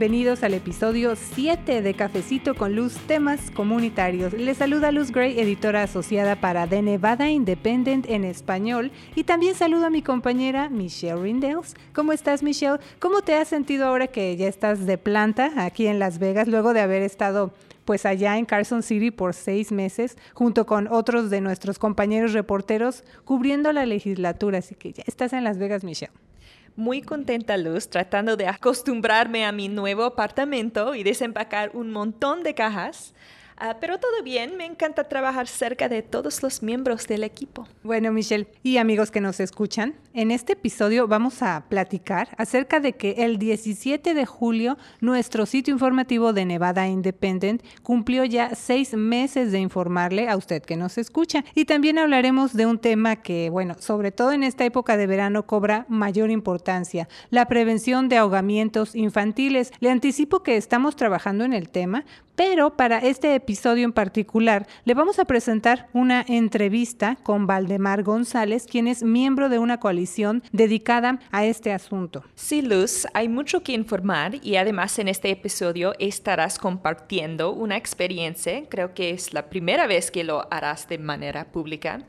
bienvenidos al episodio 7 de Cafecito con Luz, temas comunitarios. Les saluda Luz Gray, editora asociada para The Nevada Independent en español, y también saludo a mi compañera Michelle Rindels. ¿Cómo estás, Michelle? ¿Cómo te has sentido ahora que ya estás de planta aquí en Las Vegas, luego de haber estado pues allá en Carson City por seis meses, junto con otros de nuestros compañeros reporteros, cubriendo la legislatura. Así que ya estás en Las Vegas, Michelle. Muy contenta, Luz, tratando de acostumbrarme a mi nuevo apartamento y desempacar un montón de cajas. Ah, pero todo bien, me encanta trabajar cerca de todos los miembros del equipo. Bueno, Michelle y amigos que nos escuchan, en este episodio vamos a platicar acerca de que el 17 de julio nuestro sitio informativo de Nevada Independent cumplió ya seis meses de informarle a usted que nos escucha. Y también hablaremos de un tema que, bueno, sobre todo en esta época de verano cobra mayor importancia, la prevención de ahogamientos infantiles. Le anticipo que estamos trabajando en el tema, pero para este episodio en particular le vamos a presentar una entrevista con Valdemar González, quien es miembro de una coalición dedicada a este asunto. Sí, Luz, hay mucho que informar y además en este episodio estarás compartiendo una experiencia, creo que es la primera vez que lo harás de manera pública,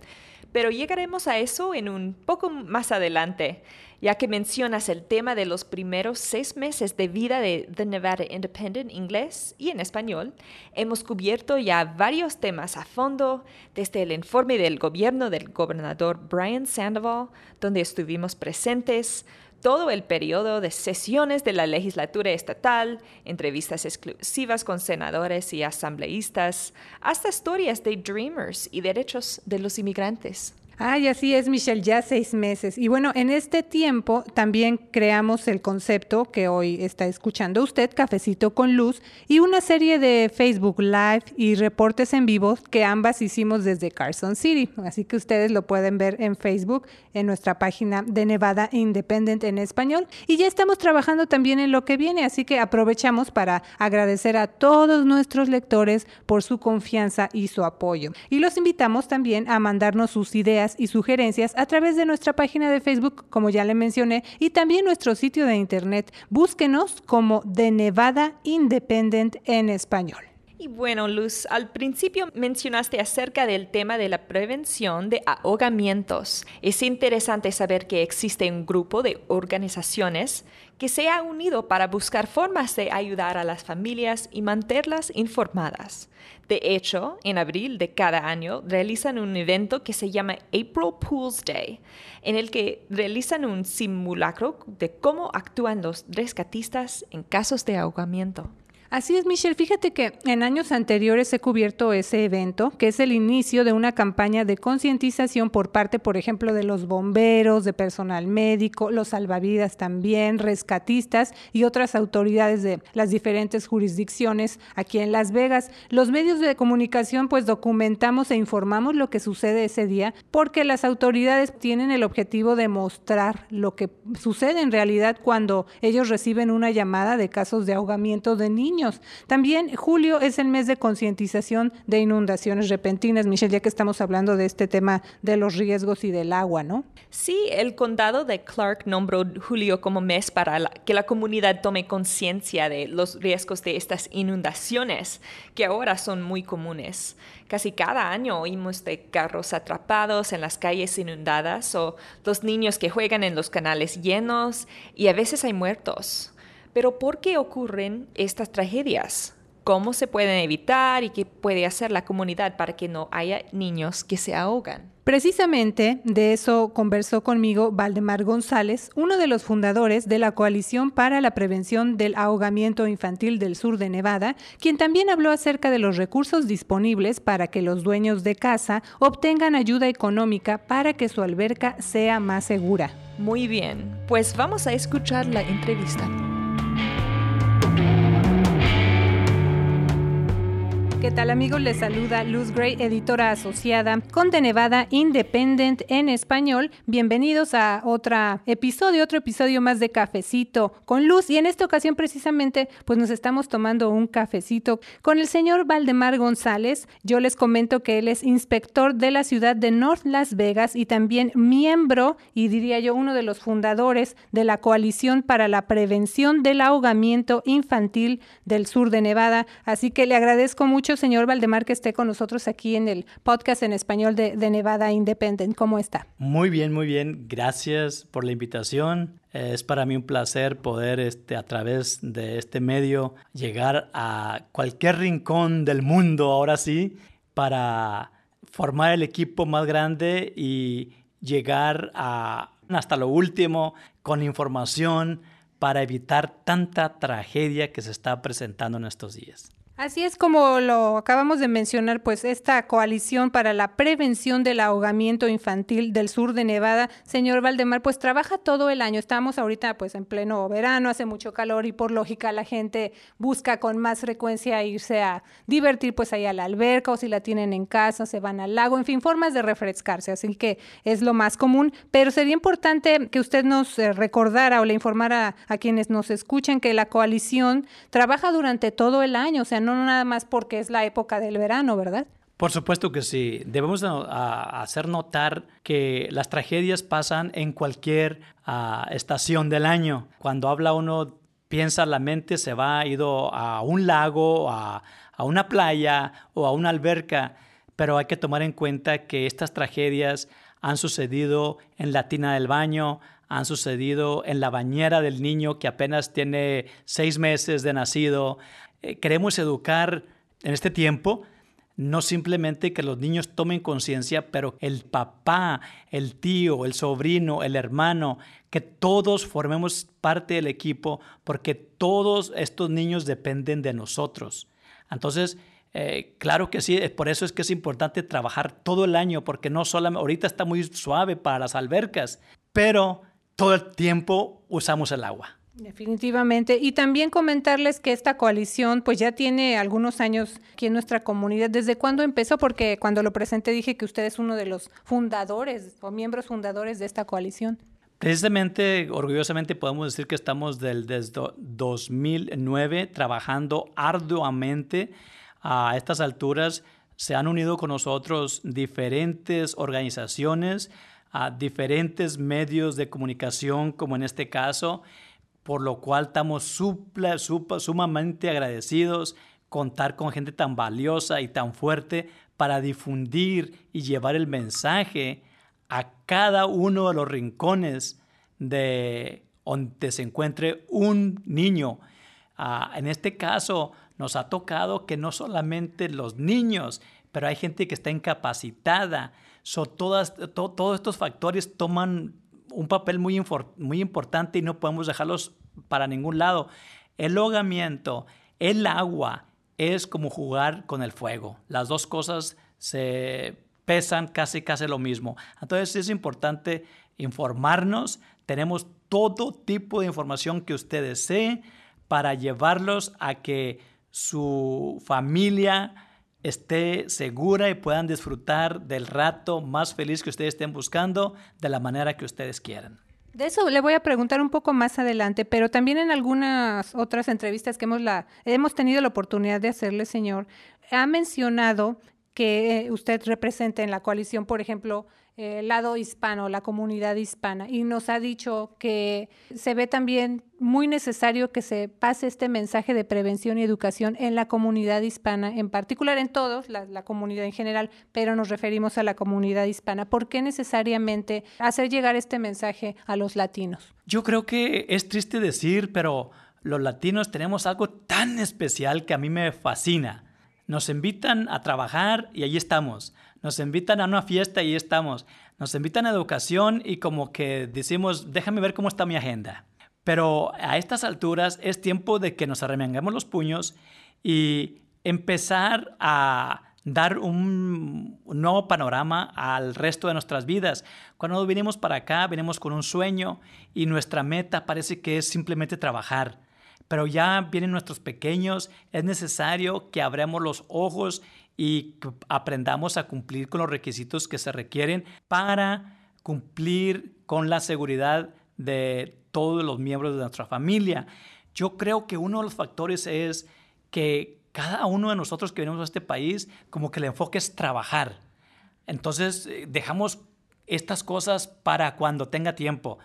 pero llegaremos a eso en un poco más adelante ya que mencionas el tema de los primeros seis meses de vida de The Nevada Independent inglés y en español, hemos cubierto ya varios temas a fondo, desde el informe del gobierno del gobernador Brian Sandoval, donde estuvimos presentes, todo el periodo de sesiones de la legislatura estatal, entrevistas exclusivas con senadores y asambleístas, hasta historias de Dreamers y derechos de los inmigrantes. Ay, así es, Michelle, ya seis meses. Y bueno, en este tiempo también creamos el concepto que hoy está escuchando usted, Cafecito con Luz, y una serie de Facebook Live y reportes en vivo que ambas hicimos desde Carson City. Así que ustedes lo pueden ver en Facebook, en nuestra página de Nevada Independent en español. Y ya estamos trabajando también en lo que viene, así que aprovechamos para agradecer a todos nuestros lectores por su confianza y su apoyo. Y los invitamos también a mandarnos sus ideas y sugerencias a través de nuestra página de Facebook, como ya le mencioné, y también nuestro sitio de internet. Búsquenos como The Nevada Independent en español. Y bueno, Luz, al principio mencionaste acerca del tema de la prevención de ahogamientos. Es interesante saber que existe un grupo de organizaciones que se ha unido para buscar formas de ayudar a las familias y mantenerlas informadas. De hecho, en abril de cada año realizan un evento que se llama April Pools Day, en el que realizan un simulacro de cómo actúan los rescatistas en casos de ahogamiento. Así es, Michelle. Fíjate que en años anteriores he cubierto ese evento, que es el inicio de una campaña de concientización por parte, por ejemplo, de los bomberos, de personal médico, los salvavidas también, rescatistas y otras autoridades de las diferentes jurisdicciones aquí en Las Vegas. Los medios de comunicación pues documentamos e informamos lo que sucede ese día porque las autoridades tienen el objetivo de mostrar lo que sucede en realidad cuando ellos reciben una llamada de casos de ahogamiento de niños también julio es el mes de concientización de inundaciones repentinas, Michelle, ya que estamos hablando de este tema de los riesgos y del agua, ¿no? Sí, el condado de Clark nombró julio como mes para que la comunidad tome conciencia de los riesgos de estas inundaciones, que ahora son muy comunes. Casi cada año oímos de carros atrapados en las calles inundadas o los niños que juegan en los canales llenos y a veces hay muertos. Pero ¿por qué ocurren estas tragedias? ¿Cómo se pueden evitar y qué puede hacer la comunidad para que no haya niños que se ahogan? Precisamente de eso conversó conmigo Valdemar González, uno de los fundadores de la Coalición para la Prevención del Ahogamiento Infantil del Sur de Nevada, quien también habló acerca de los recursos disponibles para que los dueños de casa obtengan ayuda económica para que su alberca sea más segura. Muy bien, pues vamos a escuchar la entrevista. ¿Qué tal amigos? Les saluda Luz Gray, editora asociada con The Nevada Independent en español. Bienvenidos a otro episodio, otro episodio más de Cafecito con Luz. Y en esta ocasión precisamente pues nos estamos tomando un cafecito con el señor Valdemar González. Yo les comento que él es inspector de la ciudad de North Las Vegas y también miembro y diría yo uno de los fundadores de la Coalición para la Prevención del Ahogamiento Infantil del Sur de Nevada. Así que le agradezco mucho señor Valdemar, que esté con nosotros aquí en el podcast en español de, Nevada Independent. ¿Cómo está? Muy bien, muy bien. Gracias por la invitación. Es para mí un placer poder este, a través de este medio llegar a cualquier rincón del mundo, ahora sí, para formar el equipo más grande y llegar a, hasta lo último con información para evitar tanta tragedia que se está presentando en estos días. Así es como lo acabamos de mencionar, pues esta coalición para la prevención del ahogamiento infantil del sur de Nevada, señor Valdemar, pues trabaja todo el año. Estamos ahorita pues en pleno verano, hace mucho calor y por lógica la gente busca con más frecuencia irse a divertir pues ahí a la alberca o si la tienen en casa, se van al lago, en fin, formas de refrescarse, así que es lo más común, pero sería importante que usted nos eh, recordara o le informara a quienes nos escuchan que la coalición trabaja durante todo el año, o sea, no no nada más porque es la época del verano, ¿verdad? Por supuesto que sí. Debemos hacer notar que las tragedias pasan en cualquier ah, estación del año. Cuando habla uno, piensa la mente, se va a ido a un lago, a, a una playa o a una alberca, pero hay que tomar en cuenta que estas tragedias han sucedido en la tina del baño, han sucedido en la bañera del niño que apenas tiene seis meses de nacido, eh, queremos educar en este tiempo no simplemente que los niños tomen conciencia, pero el papá, el tío, el sobrino, el hermano, que todos formemos parte del equipo, porque todos estos niños dependen de nosotros. Entonces, eh, claro que sí, por eso es que es importante trabajar todo el año, porque no solamente, ahorita está muy suave para las albercas, pero todo el tiempo usamos el agua. Definitivamente. Y también comentarles que esta coalición pues ya tiene algunos años aquí en nuestra comunidad. ¿Desde cuándo empezó? Porque cuando lo presenté dije que usted es uno de los fundadores o miembros fundadores de esta coalición. Precisamente, orgullosamente podemos decir que estamos del, desde 2009 trabajando arduamente a estas alturas. Se han unido con nosotros diferentes organizaciones, a diferentes medios de comunicación, como en este caso, por lo cual estamos sumamente agradecidos contar con gente tan valiosa y tan fuerte para difundir y llevar el mensaje a cada uno de los rincones de donde se encuentre un niño. Ah, en este caso, nos ha tocado que no solamente los niños, pero hay gente que está incapacitada. todas, todos estos factores toman un papel muy, muy importante y no podemos dejarlos para ningún lado. El ahogamiento, el agua, es como jugar con el fuego. Las dos cosas se pesan casi, casi lo mismo. Entonces es importante informarnos. Tenemos todo tipo de información que ustedes desee para llevarlos a que su familia esté segura y puedan disfrutar del rato más feliz que ustedes estén buscando de la manera que ustedes quieran. De eso le voy a preguntar un poco más adelante, pero también en algunas otras entrevistas que hemos, la, hemos tenido la oportunidad de hacerle, señor, ha mencionado que eh, usted representa en la coalición, por ejemplo, el lado hispano, la comunidad hispana, y nos ha dicho que se ve también muy necesario que se pase este mensaje de prevención y educación en la comunidad hispana, en particular en todos, la, la comunidad en general, pero nos referimos a la comunidad hispana. ¿Por qué necesariamente hacer llegar este mensaje a los latinos? Yo creo que es triste decir, pero los latinos tenemos algo tan especial que a mí me fascina nos invitan a trabajar y allí estamos. Nos invitan a una fiesta y estamos. Nos invitan a educación y como que decimos, déjame ver cómo está mi agenda. Pero a estas alturas es tiempo de que nos arremangamos los puños y empezar a dar un, nuevo panorama al resto de nuestras vidas. Cuando vinimos para acá, venimos con un sueño y nuestra meta parece que es simplemente trabajar pero ya vienen nuestros pequeños, es necesario que abramos los ojos y aprendamos a cumplir con los requisitos que se requieren para cumplir con la seguridad de todos los miembros de nuestra familia. Yo creo que uno de los factores es que cada uno de nosotros que venimos a este país, como que el enfoque es trabajar. Entonces eh, dejamos estas cosas para cuando tenga tiempo.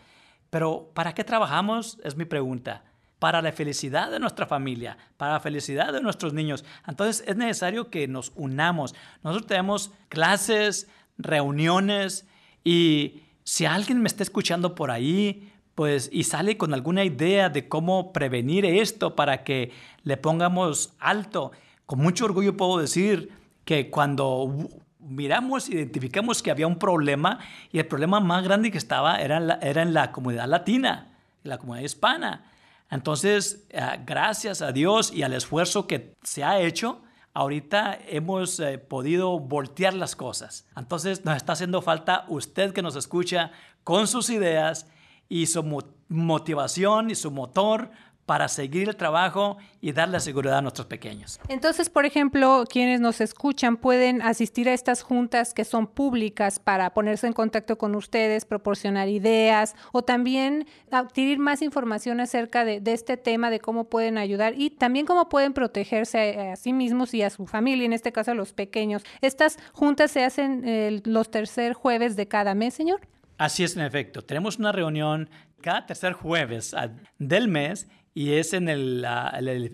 Pero ¿para qué trabajamos? Es mi pregunta. Para la felicidad de nuestra familia, para la felicidad de nuestros niños. Entonces es necesario que nos unamos. Nosotros tenemos clases, reuniones y si alguien me está escuchando por ahí, pues y sale con alguna idea de cómo prevenir esto para que le pongamos alto, con mucho orgullo puedo decir que cuando miramos, identificamos que había un problema y el problema más grande que estaba era en la, comunidad latina, en la comunidad hispana. Entonces, eh, gracias a Dios y al esfuerzo que se ha hecho, ahorita hemos eh, podido voltear las cosas. Entonces, nos está haciendo falta usted que nos escucha con sus ideas y su motivación y su motor para seguir el trabajo y darle seguridad a nuestros pequeños. Entonces, por ejemplo, quienes nos escuchan pueden asistir a estas juntas que son públicas para ponerse en contacto con ustedes, proporcionar ideas o también adquirir más información acerca de, este tema, de cómo pueden ayudar y también cómo pueden protegerse a, sí mismos y a su familia, en este caso a los pequeños. ¿Estas juntas se hacen eh, los tercer jueves de cada mes, señor? Así es, en efecto. Tenemos una reunión cada tercer jueves del mes y es en el,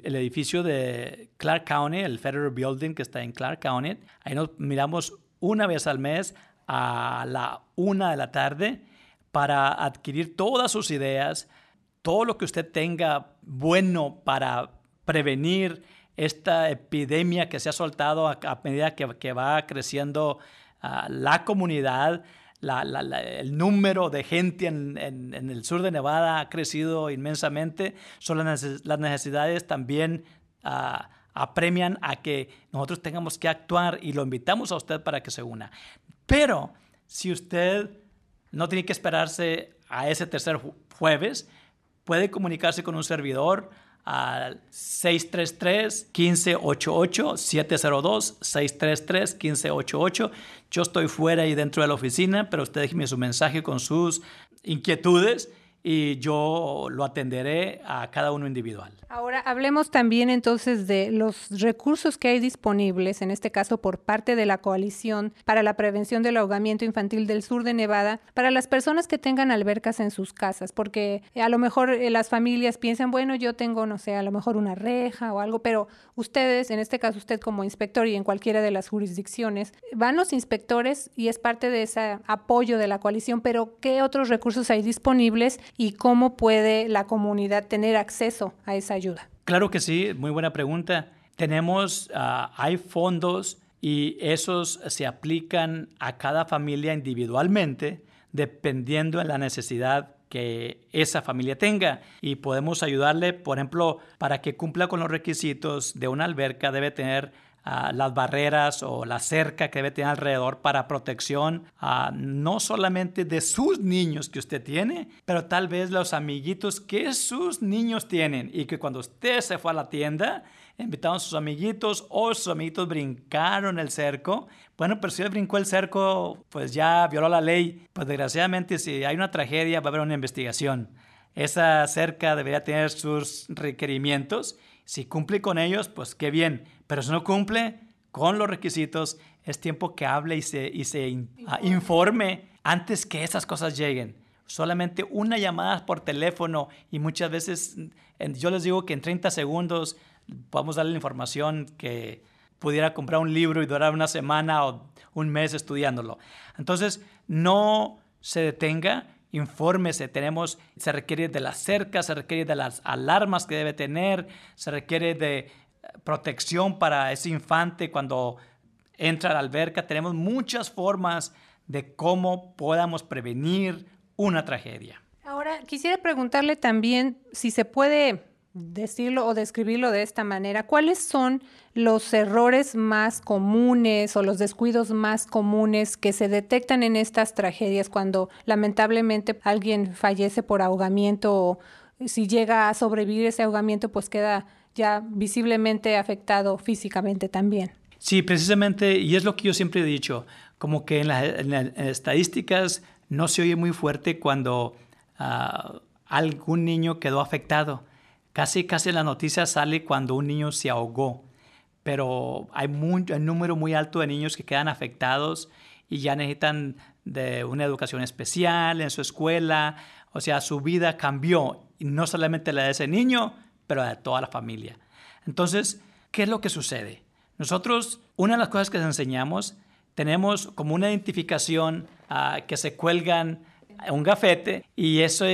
edificio de Clark County, el Federal Building que está en Clark County. Ahí nos miramos una vez al mes a la una de la tarde para adquirir todas sus ideas, todo lo que usted tenga bueno para prevenir esta epidemia que se ha soltado a, medida que, va creciendo ah, la comunidad el número de gente en, el sur de Nevada ha crecido inmensamente, son las, necesidades también ah, apremian a que nosotros tengamos que actuar y lo invitamos a usted para que se una. Pero si usted no tiene que esperarse a ese tercer jueves, puede comunicarse con un servidor al 633-1588, 702-633-1588. Yo estoy fuera y dentro de la oficina, pero usted déjeme su mensaje con sus inquietudes y yo lo atenderé a cada uno individual. Ahora hablemos también entonces de los recursos que hay disponibles, en este caso por parte de la coalición para la prevención del ahogamiento infantil del sur de Nevada, para las personas que tengan albercas en sus casas, porque a lo mejor eh, las familias piensan, bueno, yo tengo, no sé, a lo mejor una reja o algo, pero ustedes, en este caso usted como inspector y en cualquiera de las jurisdicciones, van los inspectores y es parte de ese apoyo de la coalición, pero ¿qué otros recursos hay disponibles? Y cómo puede la comunidad tener acceso a esa ayuda? Claro que sí, muy buena pregunta. Tenemos, ah, hay fondos y esos se aplican a cada familia individualmente dependiendo de la necesidad que esa familia tenga y podemos ayudarle, por ejemplo, para que cumpla con los requisitos de una alberca debe tener las barreras o la cerca que debe tener alrededor para protección no solamente de sus niños que usted tiene, pero tal vez los amiguitos que sus niños tienen y que cuando usted se fue a la tienda, invitaron a sus amiguitos o sus amiguitos brincaron el cerco. Bueno, pero si él brincó el cerco, pues ya violó la ley. Pues desgraciadamente si hay una tragedia va a haber una investigación. Esa cerca debería tener sus requerimientos si cumple con ellos, pues qué bien, pero si no cumple con los requisitos, es tiempo que hable y se, y se ah, informe antes que esas cosas lleguen. Solamente una llamada por teléfono y muchas veces yo les digo que en 30 segundos podemos darle la información que pudiera comprar un libro y durar una semana o un mes estudiándolo. Entonces, no se detenga infórmese, tenemos, se requiere de la cerca, se requiere de las alarmas que debe tener, se requiere de eh, protección para ese infante cuando entra a la alberca. Tenemos muchas formas de cómo podamos prevenir una tragedia. Ahora, quisiera preguntarle también si se puede decirlo o describirlo de esta manera, ¿cuáles son los errores más comunes o los descuidos más comunes que se detectan en estas tragedias cuando lamentablemente alguien fallece por ahogamiento o si llega a sobrevivir ese ahogamiento, pues queda ya visiblemente afectado físicamente también. Sí, precisamente, y es lo que yo siempre he dicho, como que en, las estadísticas no se oye muy fuerte cuando ah, algún niño quedó afectado. Casi, casi la noticia sale cuando un niño se ahogó, pero hay un número muy alto de niños que quedan afectados y ya necesitan de una educación especial en su escuela, o sea, su vida cambió, no solamente la de ese niño, pero de toda la familia. Entonces, ¿qué es lo que sucede? Nosotros, una de las cosas que les enseñamos, tenemos como una identificación ah, que se cuelgan un gafete y eso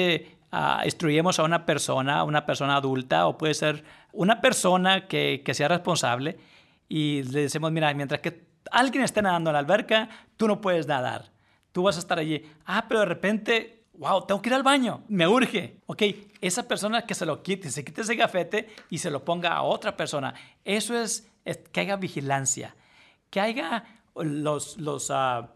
uh, instruimos a una persona, una persona adulta o puede ser una persona que, que sea responsable y le decimos, mira, mientras que alguien esté nadando en la alberca, tú no puedes nadar. Tú vas a estar allí. Ah, pero de repente, wow, tengo que ir al baño, me urge. Ok, esa persona que se lo quite, se quite ese gafete y se lo ponga a otra persona. Eso es, que haya vigilancia, que haya los, los uh,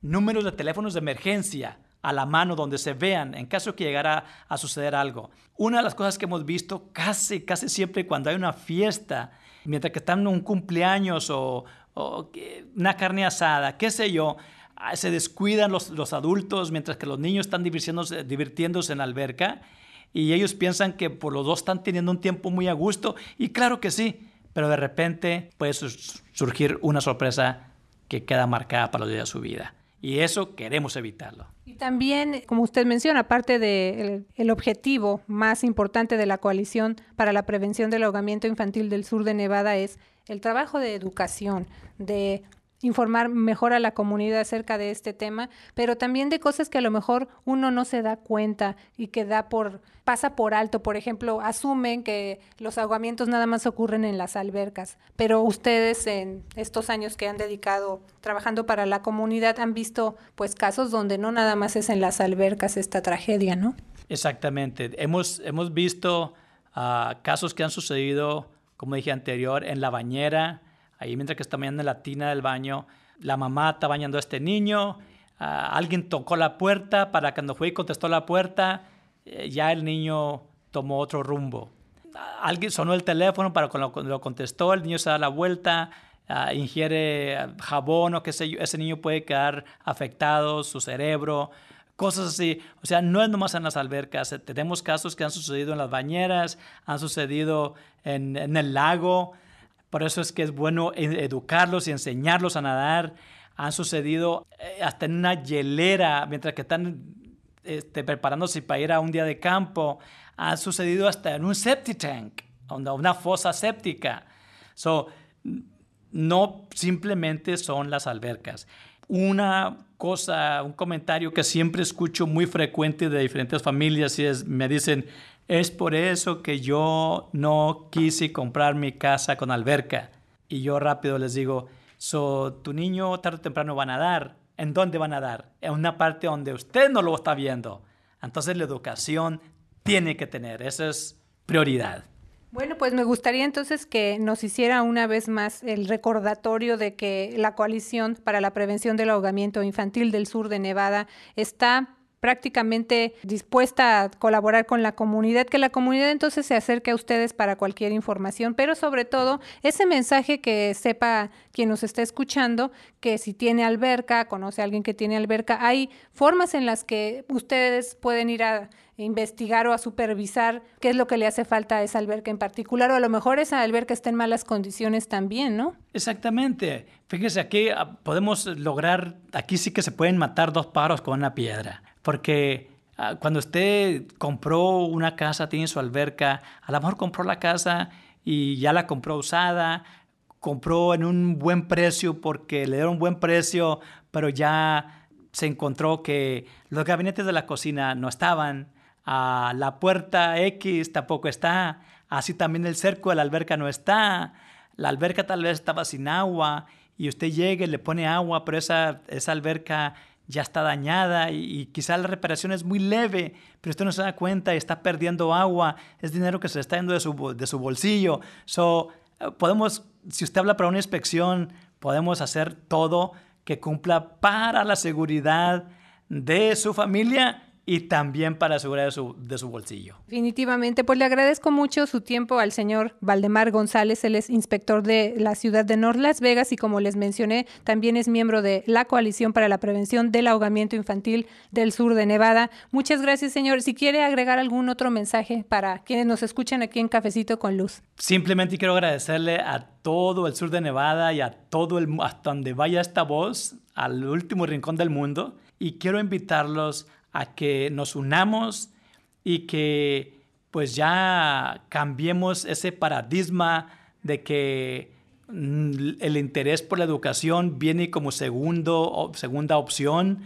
números de teléfonos de emergencia a la mano donde se vean en caso que llegara a suceder algo. Una de las cosas que hemos visto casi, casi siempre cuando hay una fiesta, mientras que están en un cumpleaños o, o una carne asada, qué sé yo, ah, se descuidan los, los adultos mientras que los niños están divirtiéndose, divirtiéndose en la alberca y ellos piensan que por los dos están teniendo un tiempo muy a gusto y claro que sí, pero de repente puede surgir una sorpresa que queda marcada para los días de su vida. Y eso queremos evitarlo. Y también, como usted menciona, aparte del el objetivo más importante de la coalición para la prevención del ahogamiento infantil del sur de Nevada es el trabajo de educación, de informar mejor a la comunidad acerca de este tema, pero también de cosas que a lo mejor uno no se da cuenta y que da por pasa por alto, por ejemplo, asumen que los ahogamientos nada más ocurren en las albercas, pero ustedes en estos años que han dedicado trabajando para la comunidad han visto pues casos donde no nada más es en las albercas esta tragedia, ¿no? Exactamente. Hemos hemos visto uh, casos que han sucedido, como dije anterior, en la bañera, ahí mientras que está bañando en la tina del baño, la mamá está bañando a este niño, alguien tocó la puerta para cuando fue y contestó la puerta, eh, ya el niño tomó otro rumbo. Alguien sonó el teléfono para cuando lo contestó, el niño se da la vuelta, ah, ingiere jabón o qué sé yo, ese niño puede quedar afectado, su cerebro, cosas así. O sea, no es nomás en las albercas. Tenemos casos que han sucedido en las bañeras, han sucedido en el lago. Por eso es que es bueno educarlos y enseñarlos a nadar. Han sucedido eh, hasta en una hielera, mientras que están este, preparándose para ir a un día de campo. Ha sucedido hasta en un septic tank, una fosa séptica. So, no simplemente son las albercas. Una cosa, un comentario que siempre escucho muy frecuente de diferentes familias y es, me dicen, es por eso que yo no quise comprar mi casa con alberca. Y yo rápido les digo, so, tu niño tarde o temprano va a nadar. ¿En dónde va a nadar? En una parte donde usted no lo está viendo. Entonces la educación tiene que tener, esa es prioridad. Bueno, pues me gustaría entonces que nos hiciera una vez más el recordatorio de que la Coalición para la Prevención del Ahogamiento Infantil del Sur de Nevada está prácticamente dispuesta a colaborar con la comunidad, que la comunidad entonces se acerque a ustedes para cualquier información, pero sobre todo ese mensaje que sepa quien nos está escuchando, que si tiene alberca, conoce a alguien que tiene alberca, hay formas en las que ustedes pueden ir a investigar o a supervisar qué es lo que le hace falta a esa alberca en particular, o a lo mejor esa alberca está en malas condiciones también, ¿no? Exactamente. Fíjese, aquí ah, podemos lograr, aquí sí que se pueden matar dos paros con una piedra. Porque ah, cuando usted compró una casa, tiene su alberca, a lo mejor compró la casa y ya la compró usada, compró en un buen precio porque le dieron un buen precio, pero ya se encontró que los gabinetes de la cocina no estaban, ah, la puerta X tampoco está, así también el cerco de la alberca no está, la alberca tal vez estaba sin agua y usted llega y le pone agua, pero esa, esa alberca ya está dañada y, quizá la reparación es muy leve, pero usted no se da cuenta y está perdiendo agua, es dinero que se está yendo de su, de su bolsillo. So, eh, podemos, si usted habla para una inspección, podemos hacer todo que cumpla para la seguridad de su familia y también para asegurar de su, de su bolsillo. Definitivamente, pues le agradezco mucho su tiempo al señor Valdemar González, él es inspector de la ciudad de North Las Vegas y como les mencioné, también es miembro de la Coalición para la Prevención del Ahogamiento Infantil del Sur de Nevada. Muchas gracias, señor. Si quiere agregar algún otro mensaje para quienes nos escuchan aquí en Cafecito con Luz. Simplemente quiero agradecerle a todo el sur de Nevada y a todo el hasta donde vaya esta voz, al último rincón del mundo y quiero invitarlos a que nos unamos y que pues ya cambiemos ese paradigma de que mm, el interés por la educación viene como segundo, segunda opción.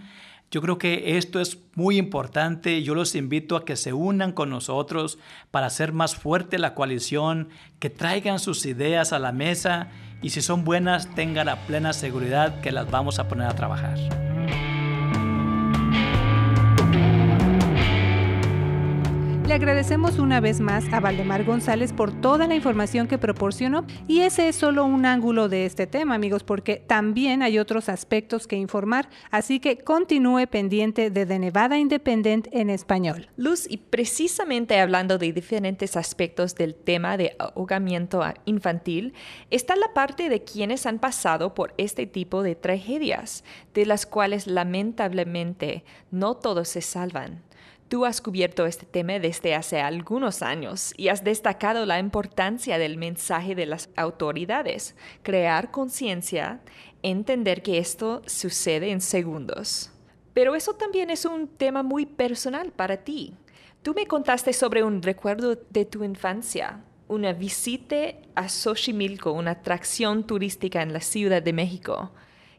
Yo creo que esto es muy importante. Yo los invito a que se unan con nosotros para hacer más fuerte la coalición, que traigan sus ideas a la mesa y si son buenas tengan la plena seguridad que las vamos a poner a trabajar. Le agradecemos una vez más a Valdemar González por toda la información que proporcionó y ese es solo un ángulo de este tema, amigos, porque también hay otros aspectos que informar, así que continúe pendiente de The Nevada Independent en español. Luz, y precisamente hablando de diferentes aspectos del tema de ahogamiento infantil, está la parte de quienes han pasado por este tipo de tragedias, de las cuales lamentablemente no todos se salvan. Tú has cubierto este tema desde hace algunos años y has destacado la importancia del mensaje de las autoridades, crear conciencia, entender que esto sucede en segundos. Pero eso también es un tema muy personal para ti. Tú me contaste sobre un recuerdo de tu infancia, una visita a Xochimilco, una atracción turística en la Ciudad de México,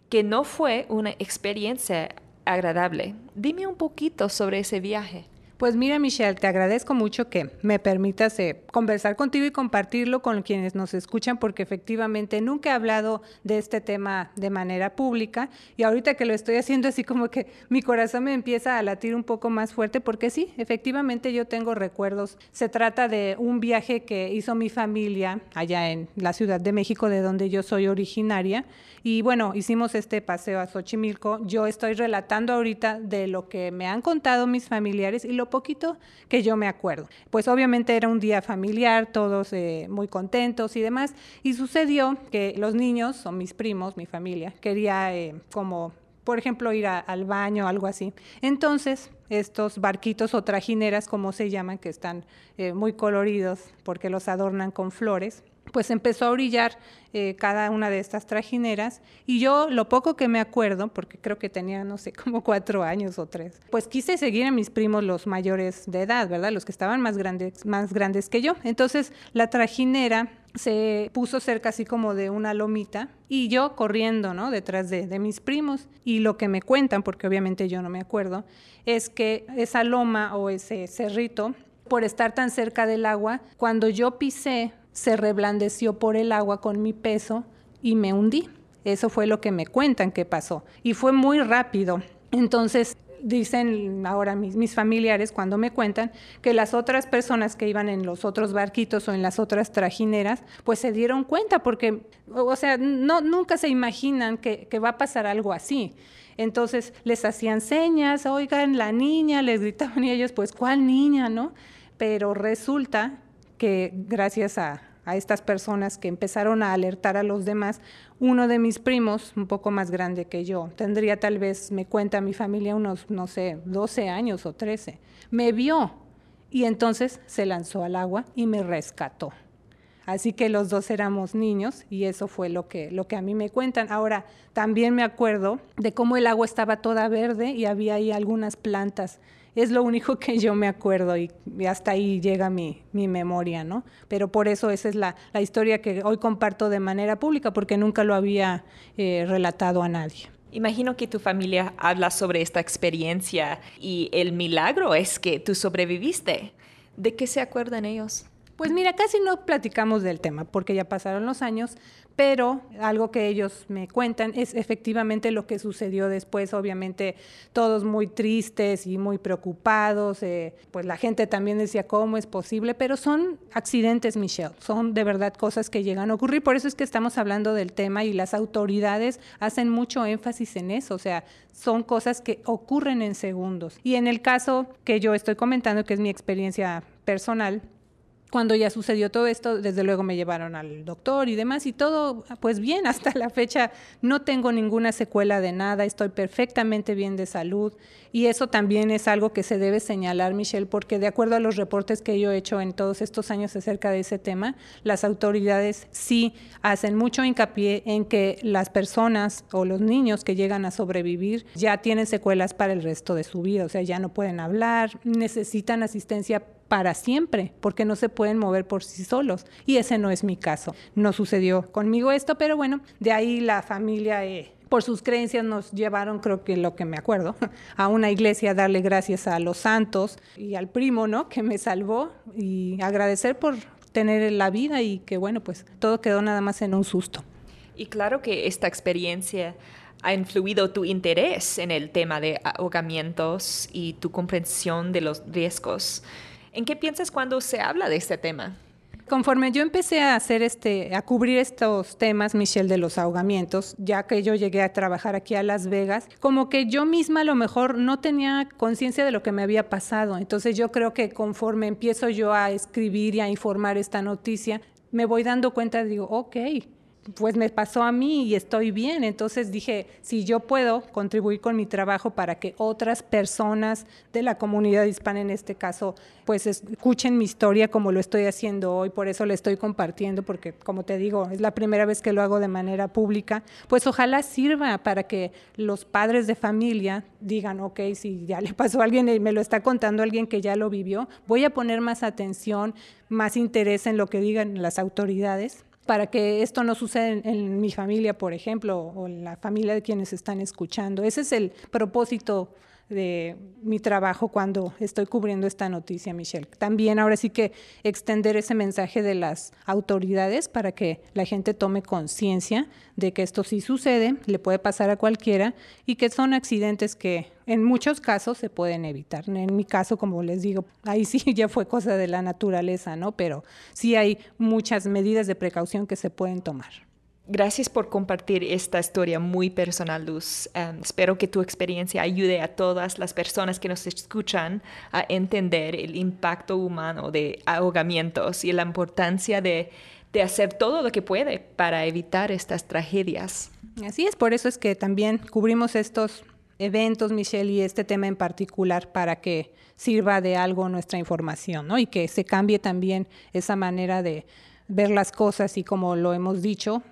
que no fue una experiencia agradable. Dime un poquito sobre ese viaje. Pues mira, Michelle, te agradezco mucho que me permitas eh, conversar contigo y compartirlo con quienes nos escuchan, porque efectivamente nunca he hablado de este tema de manera pública y ahorita que lo estoy haciendo así como que mi corazón me empieza a latir un poco más fuerte, porque sí, efectivamente yo tengo recuerdos. Se trata de un viaje que hizo mi familia allá en la Ciudad de México, de donde yo soy originaria, y bueno, hicimos este paseo a Xochimilco. Yo estoy relatando ahorita de lo que me han contado mis familiares y lo poquito que yo me acuerdo. Pues obviamente era un día familiar, todos eh, muy contentos y demás. Y sucedió que los niños, o mis primos, mi familia, quería eh, como por ejemplo, ir al baño o algo así. Entonces, estos barquitos o trajineras, como se llaman, que están eh, muy coloridos porque los adornan con flores, pues empezó a brillar eh, cada una de estas trajineras y yo lo poco que me acuerdo, porque creo que tenía, no sé, como cuatro años o tres, pues quise seguir a mis primos los mayores de edad, ¿verdad? Los que estaban más grandes, más grandes que yo. Entonces la trajinera se puso cerca así como de una lomita y yo corriendo, ¿no? Detrás de, de, mis primos. Y lo que me cuentan, porque obviamente yo no me acuerdo, es que esa loma o ese cerrito, por estar tan cerca del agua, cuando yo pisé se reblandeció por el agua con mi peso y me hundí. Eso fue lo que me cuentan que pasó. Y fue muy rápido. Entonces, dicen ahora mis, familiares cuando me cuentan que las otras personas que iban en los otros barquitos o en las otras trajineras, pues se dieron cuenta porque, o sea, no, nunca se imaginan que, que va a pasar algo así. Entonces les hacían señas, oigan, la niña, les gritaban y ellos, pues, ¿cuál niña, no? Pero resulta que gracias a, estas personas que empezaron a alertar a los demás, uno de mis primos, un poco más grande que yo, tendría tal vez, me cuenta mi familia, unos, no sé, 12 años o 13, me vio y entonces se lanzó al agua y me rescató. Así que los dos éramos niños y eso fue lo que, lo que a mí me cuentan. Ahora, también me acuerdo de cómo el agua estaba toda verde y había ahí algunas plantas es lo único que yo me acuerdo y, hasta ahí llega mi, mi, memoria, ¿no? Pero por eso esa es la, la, historia que hoy comparto de manera pública, porque nunca lo había eh, relatado a nadie. Imagino que tu familia habla sobre esta experiencia y el milagro es que tú sobreviviste. ¿De qué se acuerdan ellos? Pues mira, casi no platicamos del tema porque ya pasaron los años, pero algo que ellos me cuentan es efectivamente lo que sucedió después, obviamente todos muy tristes y muy preocupados, eh, pues la gente también decía cómo es posible, pero son accidentes, Michelle, son de verdad cosas que llegan a ocurrir, por eso es que estamos hablando del tema y las autoridades hacen mucho énfasis en eso, o sea, son cosas que ocurren en segundos. Y en el caso que yo estoy comentando, que es mi experiencia personal, cuando ya sucedió todo esto, desde luego me llevaron al doctor y demás, y todo, pues bien, hasta la fecha no tengo ninguna secuela de nada, estoy perfectamente bien de salud, y eso también es algo que se debe señalar, Michelle, porque de acuerdo a los reportes que yo he hecho en todos estos años acerca de ese tema, las autoridades sí hacen mucho hincapié en que las personas o los niños que llegan a sobrevivir ya tienen secuelas para el resto de su vida, o sea, ya no pueden hablar, necesitan asistencia para siempre, porque no se pueden mover por sí solos. Y ese no es mi caso. No sucedió conmigo esto, pero bueno, de ahí la familia... Eh, por sus creencias nos llevaron, creo que lo que me acuerdo, a una iglesia a darle gracias a los santos y al primo, ¿no? Que me salvó y agradecer por tener la vida y que bueno, pues todo quedó nada más en un susto. Y claro que esta experiencia ha influido tu interés en el tema de ahogamientos y tu comprensión de los riesgos. ¿En qué piensas cuando se habla de este tema? Conforme yo empecé a hacer este, a cubrir estos temas, Michelle, de los ahogamientos, ya que yo llegué a trabajar aquí a Las Vegas, como que yo misma a lo mejor no tenía conciencia de lo que me había pasado. Entonces yo creo que conforme empiezo yo a escribir y a informar esta noticia, me voy dando cuenta, digo, ok, pues me pasó a mí y estoy bien. Entonces dije, si yo puedo contribuir con mi trabajo para que otras personas de la comunidad hispana en este caso, pues escuchen mi historia como lo estoy haciendo hoy, por eso le estoy compartiendo, porque como te digo, es la primera vez que lo hago de manera pública, pues ojalá sirva para que los padres de familia digan, ok, si ya le pasó a alguien y me lo está contando alguien que ya lo vivió, voy a poner más atención, más interés en lo que digan las autoridades para que esto no suceda en, mi familia, por ejemplo, o en la familia de quienes están escuchando. Ese es el propósito de mi trabajo cuando estoy cubriendo esta noticia, Michelle. También ahora sí que extender ese mensaje de las autoridades para que la gente tome conciencia de que esto sí sucede, le puede pasar a cualquiera y que son accidentes que en muchos casos se pueden evitar. En mi caso, como les digo, ahí sí ya fue cosa de la naturaleza, ¿no? Pero sí hay muchas medidas de precaución que se pueden tomar. Gracias por compartir esta historia muy personal, Luz. Em, espero que tu experiencia ayude a todas las personas que nos escuchan a entender el impacto humano de ahogamientos y la importancia de, de hacer todo lo que puede para evitar estas tragedias. Así es, por eso es que también cubrimos estos eventos, Michelle, y este tema en particular para que sirva de algo nuestra información, ¿no? Y que se cambie también esa manera de ver las cosas y como lo hemos dicho,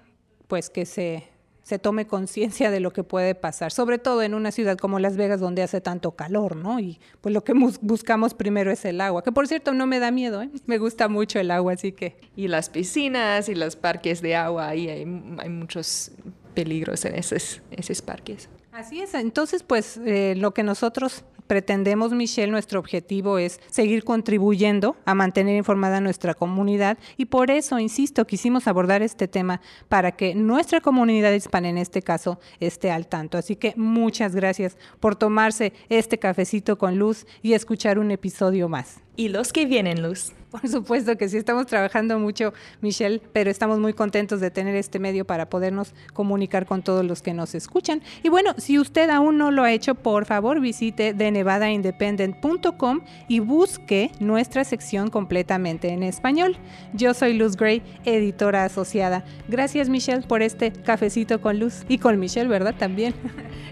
pues que se, se tome conciencia de lo que puede pasar, sobre todo en una ciudad como Las Vegas donde hace tanto calor, ¿no? Y pues lo que buscamos primero es el agua, que por cierto no me da miedo, ¿eh? me gusta mucho el agua, así que... Y las piscinas y los parques de agua, ahí hay, hay muchos peligros en esos, esos parques. Así es, entonces pues eh, lo que nosotros pretendemos, Michelle, nuestro objetivo es seguir contribuyendo a mantener informada nuestra comunidad y por eso, insisto, quisimos abordar este tema para que nuestra comunidad hispana en este caso esté al tanto. Así que muchas gracias por tomarse este cafecito con luz y escuchar un episodio más. Y los que vienen, Luz. Por supuesto que sí, estamos trabajando mucho, Michelle, pero estamos muy contentos de tener este medio para podernos comunicar con todos los que nos escuchan. Y bueno, si usted aún no lo ha hecho, por favor visite denevadaindependent.com y busque nuestra sección completamente en español. Yo soy Luz Gray, editora asociada. Gracias, Michelle, por este cafecito con Luz y con Michelle, ¿verdad? También.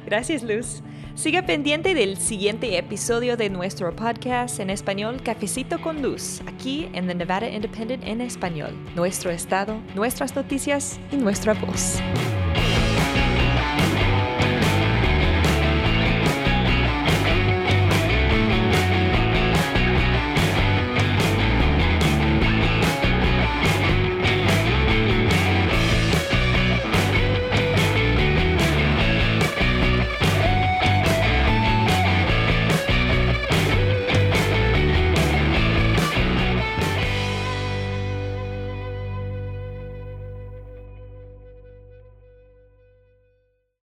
Gracias, Luz. Siga pendiente del siguiente episodio de nuestro podcast en español Cafecito con Luz, aquí en The Nevada Independent en español. Nuestro estado, nuestras noticias y nuestra voz.